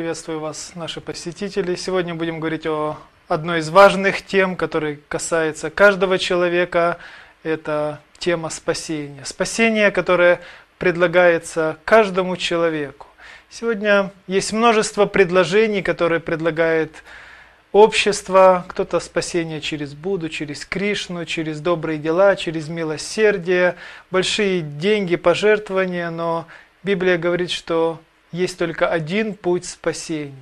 Приветствую вас, наши посетители. Сегодня будем говорить о одной из важных тем, которая касается каждого человека. Это тема спасения. Спасение, которое предлагается каждому человеку. Сегодня есть множество предложений, которые предлагает общество. Кто-то спасение через Будду, через Кришну, через добрые дела, через милосердие, большие деньги, пожертвования. Но Библия говорит, что есть только один путь спасения.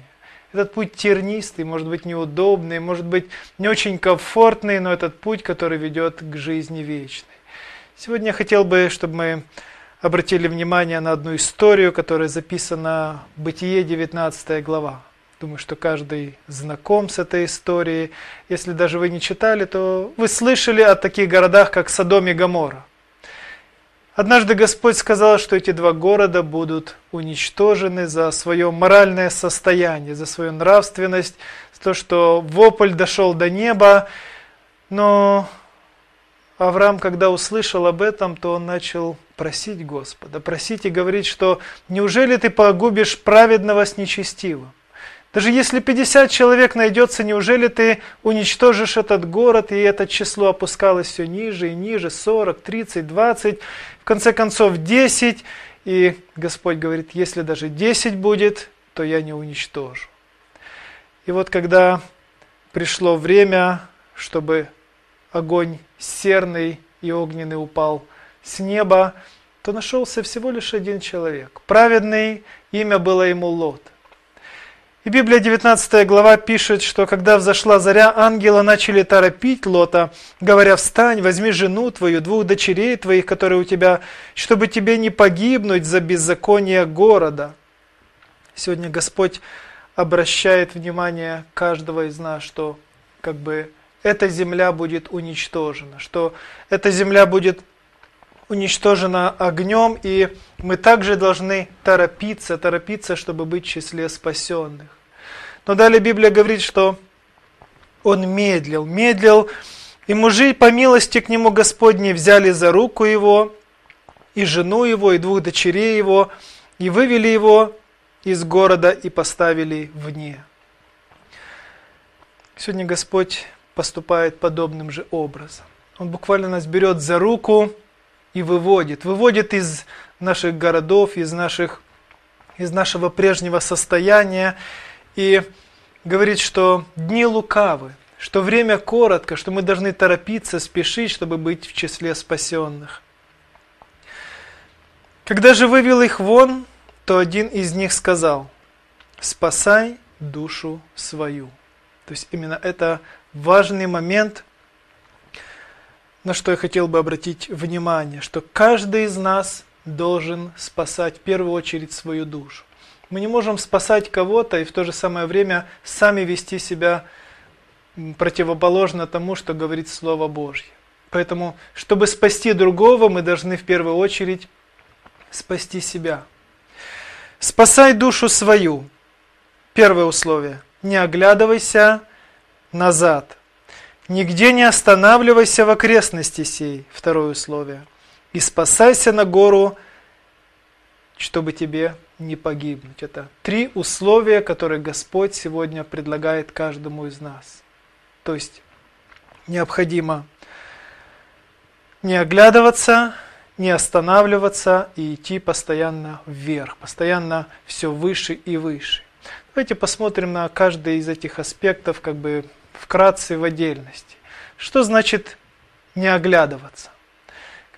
Этот путь тернистый, может быть неудобный, может быть не очень комфортный, но этот путь, который ведет к жизни вечной. Сегодня я хотел бы, чтобы мы обратили внимание на одну историю, которая записана в Бытие 19 глава. Думаю, что каждый знаком с этой историей. Если даже вы не читали, то вы слышали о таких городах, как Содом и Гоморра. Однажды Господь сказал, что эти два города будут уничтожены за свое моральное состояние, за свою нравственность, за то, что вопль дошел до неба. Но Авраам, когда услышал об этом, то он начал просить Господа, просить и говорить, что неужели ты погубишь праведного с нечестивым? Даже если 50 человек найдется, неужели ты уничтожишь этот город, и это число опускалось все ниже и ниже, 40, 30, 20, в конце концов 10, и Господь говорит, если даже 10 будет, то я не уничтожу. И вот когда пришло время, чтобы огонь серный и огненный упал с неба, то нашелся всего лишь один человек. Праведный, имя было ему Лот – и Библия 19 глава пишет, что когда взошла заря, ангелы начали торопить Лота, говоря, встань, возьми жену твою, двух дочерей твоих, которые у тебя, чтобы тебе не погибнуть за беззаконие города. Сегодня Господь обращает внимание каждого из нас, что как бы эта земля будет уничтожена, что эта земля будет уничтожена огнем, и мы также должны торопиться, торопиться, чтобы быть в числе спасенных. Но далее Библия говорит, что он медлил, медлил, и мужи по милости к нему Господней взяли за руку его, и жену его, и двух дочерей его, и вывели его из города и поставили вне. Сегодня Господь поступает подобным же образом. Он буквально нас берет за руку и выводит. Выводит из наших городов, из, наших, из нашего прежнего состояния и говорит, что дни лукавы, что время коротко, что мы должны торопиться, спешить, чтобы быть в числе спасенных. Когда же вывел их вон, то один из них сказал, спасай душу свою. То есть именно это важный момент, на что я хотел бы обратить внимание, что каждый из нас должен спасать в первую очередь свою душу. Мы не можем спасать кого-то и в то же самое время сами вести себя противоположно тому, что говорит Слово Божье. Поэтому, чтобы спасти другого, мы должны в первую очередь спасти себя. Спасай душу свою. Первое условие. Не оглядывайся назад. Нигде не останавливайся в окрестности сей. Второе условие. И спасайся на гору, чтобы тебе не погибнуть. Это три условия, которые Господь сегодня предлагает каждому из нас. То есть необходимо не оглядываться, не останавливаться и идти постоянно вверх, постоянно все выше и выше. Давайте посмотрим на каждый из этих аспектов как бы вкратце в отдельности. Что значит не оглядываться?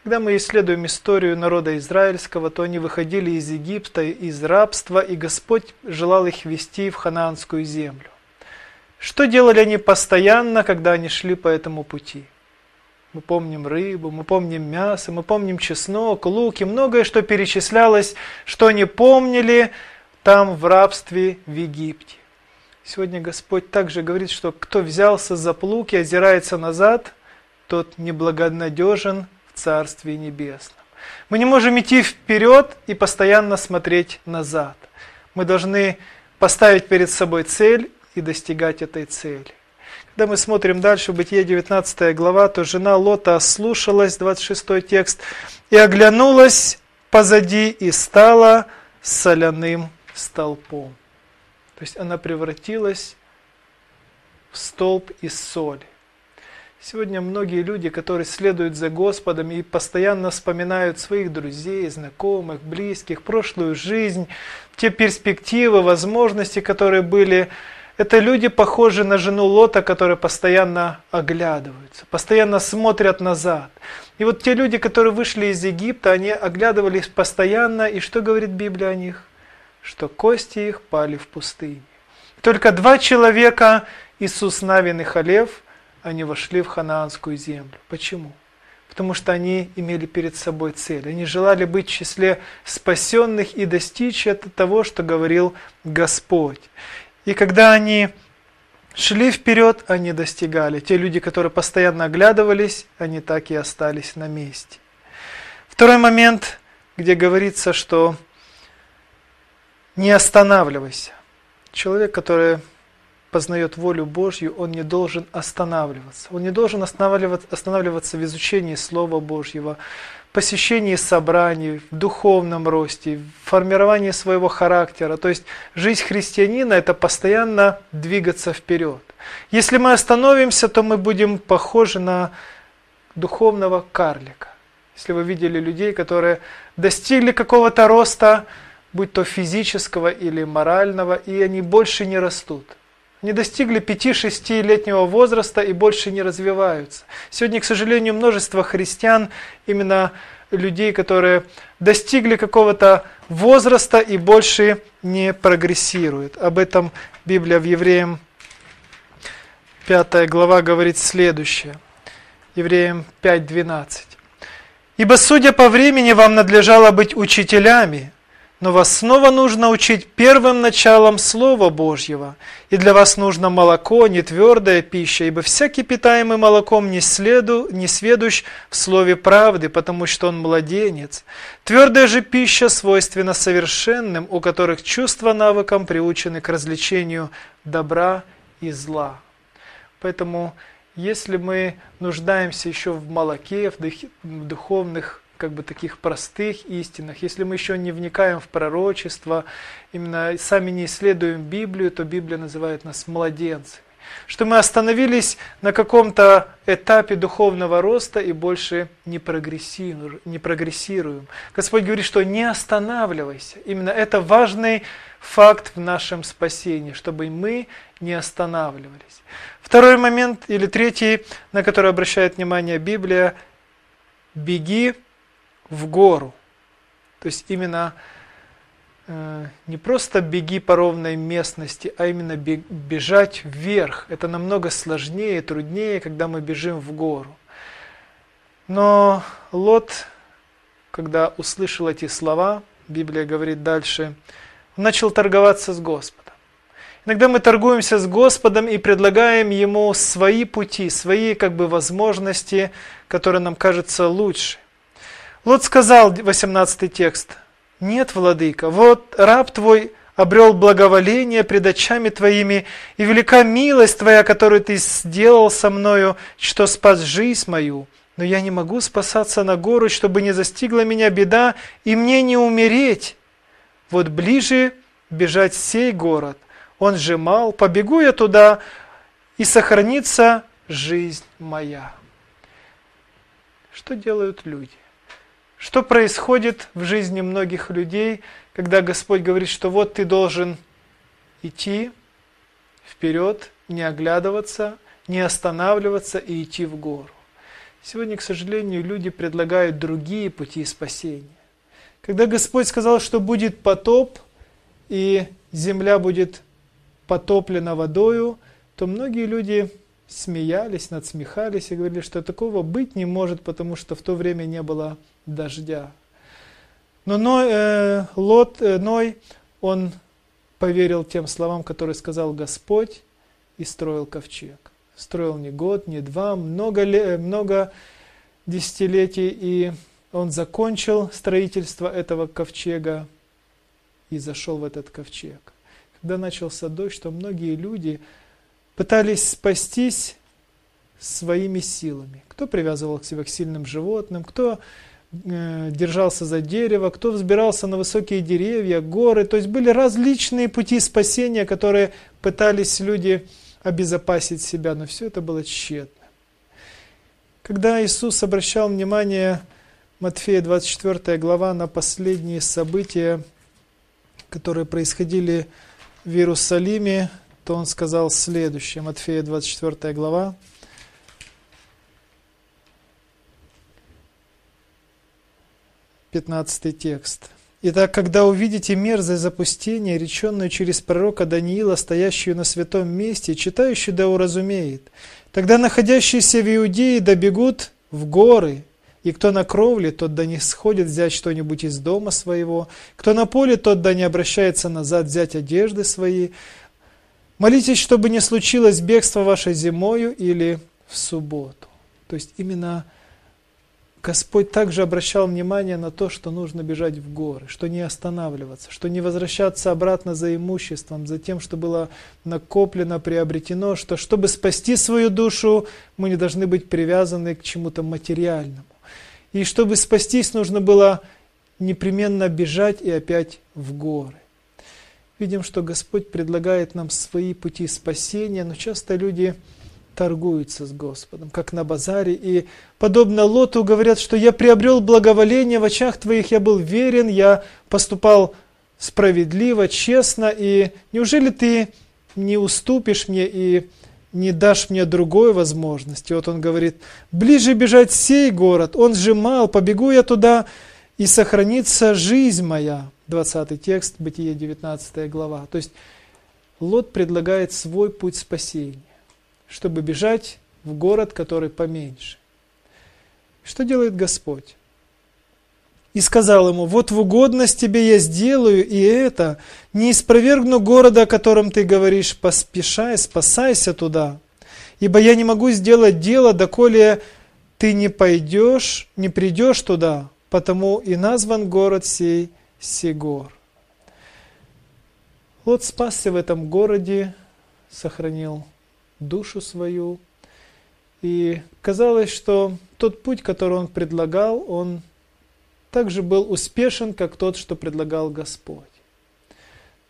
Когда мы исследуем историю народа израильского, то они выходили из Египта, из рабства, и Господь желал их вести в ханаанскую землю. Что делали они постоянно, когда они шли по этому пути? Мы помним рыбу, мы помним мясо, мы помним чеснок, лук и многое, что перечислялось, что они помнили там в рабстве в Египте. Сегодня Господь также говорит, что кто взялся за плуг и озирается назад, тот неблагонадежен Царстве Небесном. Мы не можем идти вперед и постоянно смотреть назад. Мы должны поставить перед собой цель и достигать этой цели. Когда мы смотрим дальше, в Бытие 19 глава, то жена Лота ослушалась, 26 текст, и оглянулась позади и стала соляным столпом. То есть она превратилась в столб из соли. Сегодня многие люди, которые следуют за Господом и постоянно вспоминают своих друзей, знакомых, близких, прошлую жизнь, те перспективы, возможности, которые были, это люди похожи на жену Лота, которые постоянно оглядываются, постоянно смотрят назад. И вот те люди, которые вышли из Египта, они оглядывались постоянно, и что говорит Библия о них? Что кости их пали в пустыне. Только два человека, Иисус Навин и Халев – они вошли в ханаанскую землю. Почему? Потому что они имели перед собой цель. Они желали быть в числе спасенных и достичь это того, что говорил Господь. И когда они шли вперед, они достигали. Те люди, которые постоянно оглядывались, они так и остались на месте. Второй момент, где говорится, что не останавливайся. Человек, который познает волю Божью, он не должен останавливаться. Он не должен останавливаться, останавливаться в изучении Слова Божьего, посещении собраний, в духовном росте, в формировании своего характера. То есть жизнь христианина – это постоянно двигаться вперед. Если мы остановимся, то мы будем похожи на духовного карлика. Если вы видели людей, которые достигли какого-то роста, будь то физического или морального, и они больше не растут не достигли 5-6-летнего возраста и больше не развиваются. Сегодня, к сожалению, множество христиан, именно людей, которые достигли какого-то возраста и больше не прогрессируют. Об этом Библия в Евреям 5 глава говорит следующее. Евреям 5.12. «Ибо, судя по времени, вам надлежало быть учителями, но вас снова нужно учить первым началом Слова Божьего. И для вас нужно молоко, не твердая пища, ибо всякий питаемый молоком не, следу, не сведущ в Слове правды, потому что он младенец. Твердая же пища свойственна совершенным, у которых чувства навыком приучены к развлечению добра и зла. Поэтому, если мы нуждаемся еще в молоке, в духовных как бы таких простых истинах. Если мы еще не вникаем в пророчество, именно сами не исследуем Библию, то Библия называет нас младенцами. Что мы остановились на каком-то этапе духовного роста и больше не прогрессируем, не прогрессируем. Господь говорит, что не останавливайся. Именно это важный факт в нашем спасении, чтобы мы не останавливались. Второй момент, или третий, на который обращает внимание Библия, беги в гору. То есть именно э, не просто беги по ровной местности, а именно бежать вверх. Это намного сложнее и труднее, когда мы бежим в гору. Но Лот, когда услышал эти слова, Библия говорит дальше, начал торговаться с Господом. Иногда мы торгуемся с Господом и предлагаем Ему свои пути, свои как бы возможности, которые нам кажутся лучше. Лот сказал, 18 текст, «Нет, владыка, вот раб твой обрел благоволение пред очами твоими, и велика милость твоя, которую ты сделал со мною, что спас жизнь мою. Но я не могу спасаться на гору, чтобы не застигла меня беда, и мне не умереть. Вот ближе бежать сей город. Он же мал, побегу я туда, и сохранится жизнь моя». Что делают люди? Что происходит в жизни многих людей, когда Господь говорит, что вот ты должен идти вперед, не оглядываться, не останавливаться и идти в гору. Сегодня, к сожалению, люди предлагают другие пути спасения. Когда Господь сказал, что будет потоп, и земля будет потоплена водою, то многие люди смеялись, надсмехались и говорили, что такого быть не может, потому что в то время не было дождя. Но Ной, э, Лот, э, Ной, он поверил тем словам, которые сказал Господь, и строил ковчег. Строил не год, не два, много, э, много десятилетий, и он закончил строительство этого ковчега и зашел в этот ковчег. Когда начался дождь, то многие люди пытались спастись своими силами. Кто привязывал к себе к сильным животным, кто э, держался за дерево, кто взбирался на высокие деревья, горы. То есть были различные пути спасения, которые пытались люди обезопасить себя, но все это было тщетно. Когда Иисус обращал внимание, Матфея 24 глава, на последние события, которые происходили в Иерусалиме, то Он сказал следующее. Матфея 24 глава, 15 текст. Итак, когда увидите мерзость запустения, реченную через пророка Даниила, стоящую на святом месте, читающий да уразумеет, тогда находящиеся в Иудее добегут в горы, и кто на кровле, тот да не сходит взять что-нибудь из дома своего, кто на поле, тот да не обращается назад взять одежды свои. Молитесь, чтобы не случилось бегство ваше зимою или в субботу. То есть именно Господь также обращал внимание на то, что нужно бежать в горы, что не останавливаться, что не возвращаться обратно за имуществом, за тем, что было накоплено, приобретено, что чтобы спасти свою душу, мы не должны быть привязаны к чему-то материальному. И чтобы спастись, нужно было непременно бежать и опять в горы. Видим, что Господь предлагает нам свои пути спасения, но часто люди торгуются с Господом, как на базаре. И подобно Лоту говорят, что я приобрел благоволение в очах твоих, я был верен, я поступал справедливо, честно. И неужели ты не уступишь мне и не дашь мне другой возможности? Вот он говорит, ближе бежать сей город, он сжимал, побегу я туда, и сохранится жизнь моя. 20 текст, Бытие 19 глава. То есть Лот предлагает свой путь спасения чтобы бежать в город, который поменьше. Что делает Господь? И сказал ему, вот в угодность тебе я сделаю и это, не испровергну города, о котором ты говоришь, поспешай, спасайся туда. Ибо я не могу сделать дело, доколе ты не пойдешь, не придешь туда, потому и назван город сей Сигор. Лот спасся в этом городе, сохранил душу свою. И казалось, что тот путь, который он предлагал, он также был успешен, как тот, что предлагал Господь.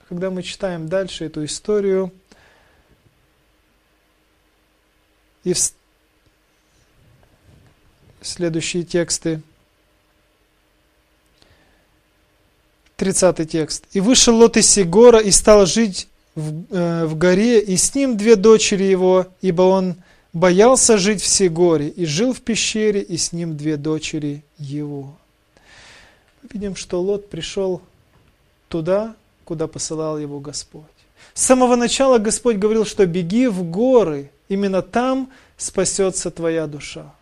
Когда мы читаем дальше эту историю, и в следующие тексты, 30 текст. «И вышел Лот из Сигора и стал жить в, э, в горе, и с ним две дочери его, ибо он боялся жить в Сигоре, и жил в пещере, и с ним две дочери его. Мы видим, что Лот пришел туда, куда посылал его Господь. С самого начала Господь говорил, что беги в горы, именно там спасется твоя душа.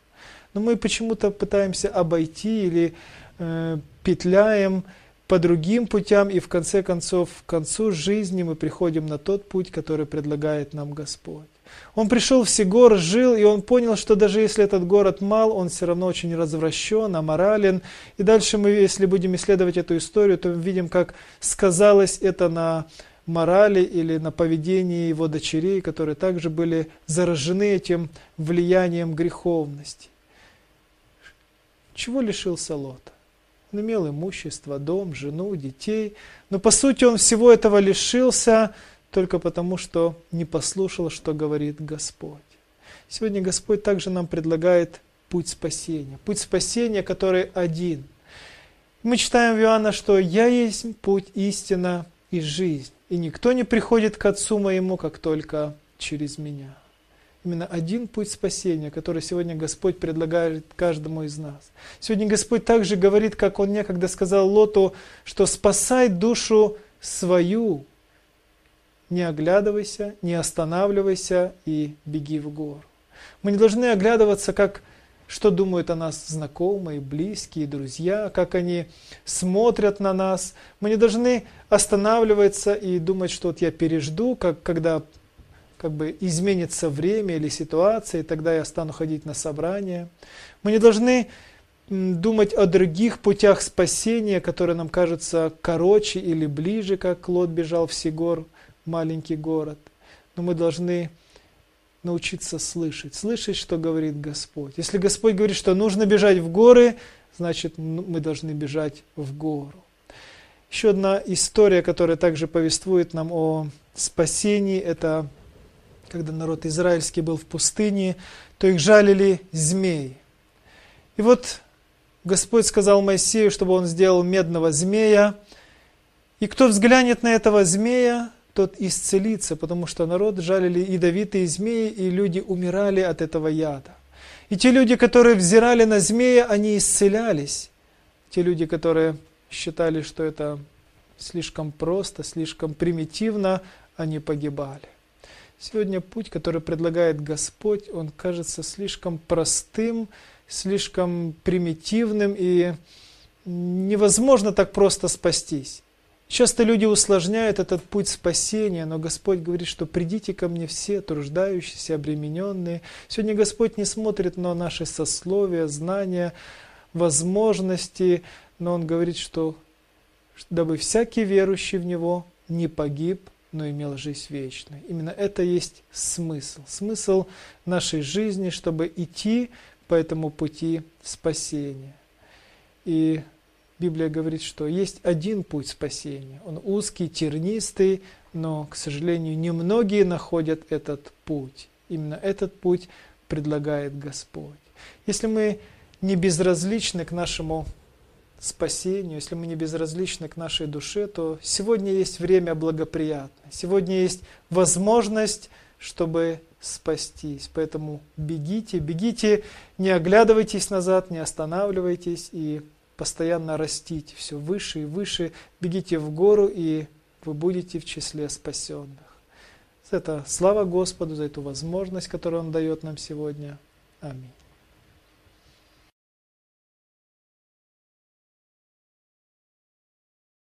Но мы почему-то пытаемся обойти или э, петляем, по другим путям, и в конце концов, к концу жизни мы приходим на тот путь, который предлагает нам Господь. Он пришел в Сигор, жил, и он понял, что даже если этот город мал, он все равно очень развращен, аморален. И дальше мы, если будем исследовать эту историю, то мы видим, как сказалось это на морали или на поведении его дочерей, которые также были заражены этим влиянием греховности. Чего лишился Лота? Он имел имущество, дом, жену, детей. Но по сути он всего этого лишился только потому, что не послушал, что говорит Господь. Сегодня Господь также нам предлагает путь спасения. Путь спасения, который один. Мы читаем в Иоанна, что «Я есть путь, истина и жизнь, и никто не приходит к Отцу моему, как только через Меня» именно один путь спасения, который сегодня Господь предлагает каждому из нас. Сегодня Господь также говорит, как Он некогда сказал Лоту, что спасай душу свою, не оглядывайся, не останавливайся и беги в гору. Мы не должны оглядываться, как что думают о нас знакомые, близкие, друзья, как они смотрят на нас. Мы не должны останавливаться и думать, что вот я пережду, как когда как бы изменится время или ситуация, и тогда я стану ходить на собрания. Мы не должны думать о других путях спасения, которые нам кажутся короче или ближе, как Лот бежал в Сигор, маленький город. Но мы должны научиться слышать, слышать, что говорит Господь. Если Господь говорит, что нужно бежать в горы, значит мы должны бежать в гору. Еще одна история, которая также повествует нам о спасении, это когда народ израильский был в пустыне, то их жалили змеи. И вот Господь сказал Моисею, чтобы он сделал медного змея, и кто взглянет на этого змея, тот исцелится, потому что народ жалили ядовитые змеи, и люди умирали от этого яда. И те люди, которые взирали на змея, они исцелялись. Те люди, которые считали, что это слишком просто, слишком примитивно, они погибали. Сегодня путь, который предлагает Господь, он кажется слишком простым, слишком примитивным, и невозможно так просто спастись. Часто люди усложняют этот путь спасения, но Господь говорит, что придите ко мне все, труждающиеся, обремененные. Сегодня Господь не смотрит на наши сословия, знания, возможности, но Он говорит, что дабы всякий верующий в Него не погиб, но имел жизнь вечную. Именно это есть смысл. Смысл нашей жизни, чтобы идти по этому пути спасения. И Библия говорит, что есть один путь спасения. Он узкий, тернистый, но, к сожалению, немногие находят этот путь. Именно этот путь предлагает Господь. Если мы не безразличны к нашему спасению, если мы не безразличны к нашей душе, то сегодня есть время благоприятное. Сегодня есть возможность, чтобы спастись. Поэтому бегите, бегите, не оглядывайтесь назад, не останавливайтесь и постоянно растите все выше и выше. Бегите в гору, и вы будете в числе спасенных. Это слава Господу, за эту возможность, которую Он дает нам сегодня. Аминь.